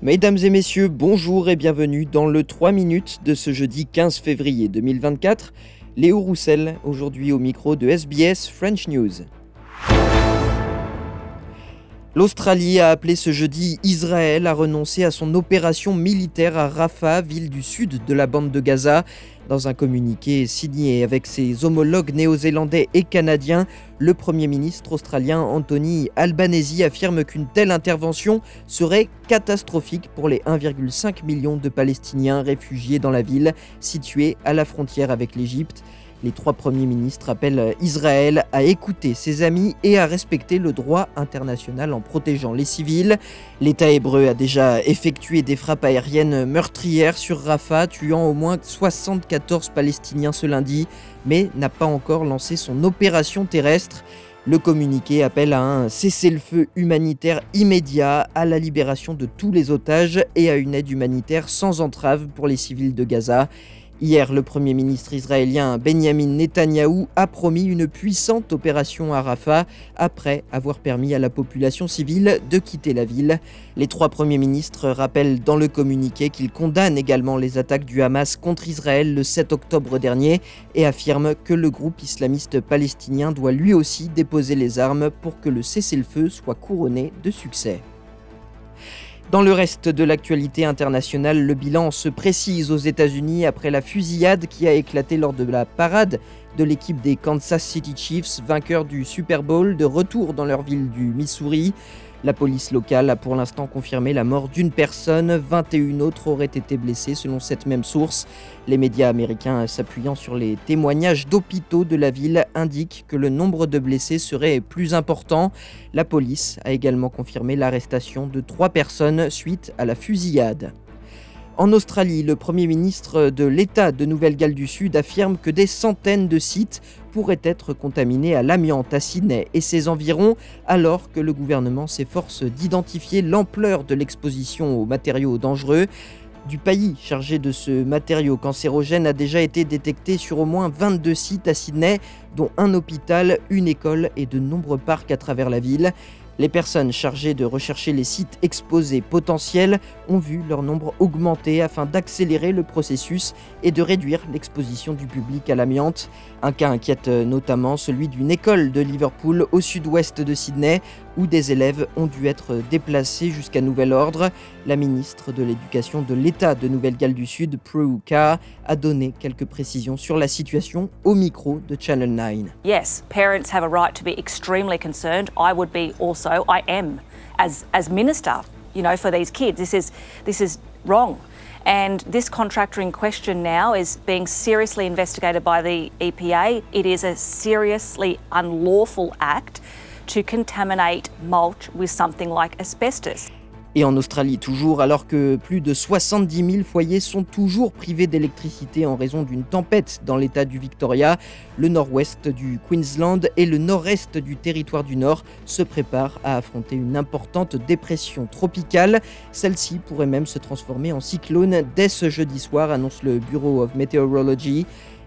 Mesdames et messieurs, bonjour et bienvenue dans le 3 minutes de ce jeudi 15 février 2024. Léo Roussel, aujourd'hui au micro de SBS French News. L'Australie a appelé ce jeudi Israël à renoncer à son opération militaire à Rafah, ville du sud de la bande de Gaza. Dans un communiqué signé avec ses homologues néo-zélandais et canadiens, le Premier ministre australien Anthony Albanese affirme qu'une telle intervention serait catastrophique pour les 1,5 million de Palestiniens réfugiés dans la ville située à la frontière avec l'Égypte. Les trois premiers ministres appellent Israël à écouter ses amis et à respecter le droit international en protégeant les civils. L'État hébreu a déjà effectué des frappes aériennes meurtrières sur Rafah, tuant au moins 74 Palestiniens ce lundi, mais n'a pas encore lancé son opération terrestre. Le communiqué appelle à un cessez-le-feu humanitaire immédiat, à la libération de tous les otages et à une aide humanitaire sans entrave pour les civils de Gaza. Hier, le Premier ministre israélien Benjamin Netanyahou a promis une puissante opération à Rafah après avoir permis à la population civile de quitter la ville. Les trois premiers ministres rappellent dans le communiqué qu'ils condamnent également les attaques du Hamas contre Israël le 7 octobre dernier et affirment que le groupe islamiste palestinien doit lui aussi déposer les armes pour que le cessez-le-feu soit couronné de succès. Dans le reste de l'actualité internationale, le bilan se précise aux États-Unis après la fusillade qui a éclaté lors de la parade de l'équipe des Kansas City Chiefs, vainqueurs du Super Bowl, de retour dans leur ville du Missouri. La police locale a pour l'instant confirmé la mort d'une personne, 21 autres auraient été blessés selon cette même source. Les médias américains, s'appuyant sur les témoignages d'hôpitaux de la ville, indiquent que le nombre de blessés serait plus important. La police a également confirmé l'arrestation de trois personnes suite à la fusillade. En Australie, le Premier ministre de l'État de Nouvelle-Galles du Sud affirme que des centaines de sites pourraient être contaminés à l'amiante à Sydney et ses environs, alors que le gouvernement s'efforce d'identifier l'ampleur de l'exposition aux matériaux dangereux. Du pays chargé de ce matériau cancérogène a déjà été détecté sur au moins 22 sites à Sydney, dont un hôpital, une école et de nombreux parcs à travers la ville. Les personnes chargées de rechercher les sites exposés potentiels ont vu leur nombre augmenter afin d'accélérer le processus et de réduire l'exposition du public à l'amiante. Un cas inquiète notamment celui d'une école de Liverpool au sud-ouest de Sydney où des élèves ont dû être déplacés jusqu'à nouvel ordre. La ministre de l'Éducation de l'État de Nouvelle-Galles du Sud, Prue Ka, a donné quelques précisions sur la situation au micro de Channel 9. Yes, parents have a right to be extremely concerned. I would be also, I am as as minister, you know, for these kids. This is this is wrong. And this contractor in question now is being seriously investigated by the EPA. It is a seriously unlawful act to contaminate mulch with something like asbestos. Et en Australie toujours, alors que plus de 70 000 foyers sont toujours privés d'électricité en raison d'une tempête dans l'état du Victoria, le nord-ouest du Queensland et le nord-est du territoire du Nord se préparent à affronter une importante dépression tropicale. Celle-ci pourrait même se transformer en cyclone dès ce jeudi soir, annonce le Bureau of Meteorology.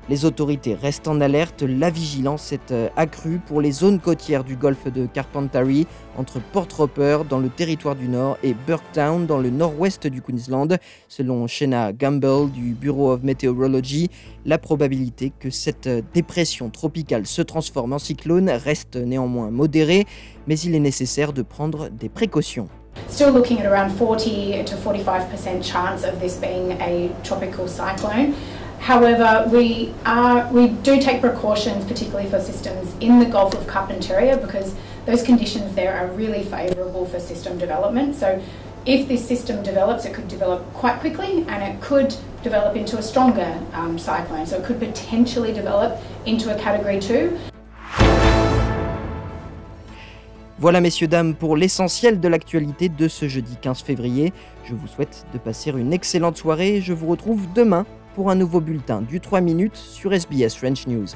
Les autorités restent en alerte, la vigilance est euh, accrue pour les zones côtières du golfe de Carpentary, entre Port Roper dans le territoire du Nord et Burketown dans le nord-ouest du Queensland. Selon Shena Gamble du Bureau of Meteorology, la probabilité que cette euh, dépression tropicale se transforme en cyclone reste néanmoins modérée, mais il est nécessaire de prendre des précautions. Still looking at around 40 to 45% chance of this being a tropical cyclone. However, we, are, we do take precautions, particularly for systems in the Gulf of Carpentaria, because those conditions there are really favourable for system development. So if this system develops, it could develop quite quickly and it could develop into a stronger um, cyclone. So it could potentially develop into a category 2. Voilà messieurs, dames, pour l'essentiel de l'actualité de ce jeudi 15 février. Je vous souhaite de passer une excellente soirée je vous retrouve demain pour un nouveau bulletin du 3 minutes sur SBS French News.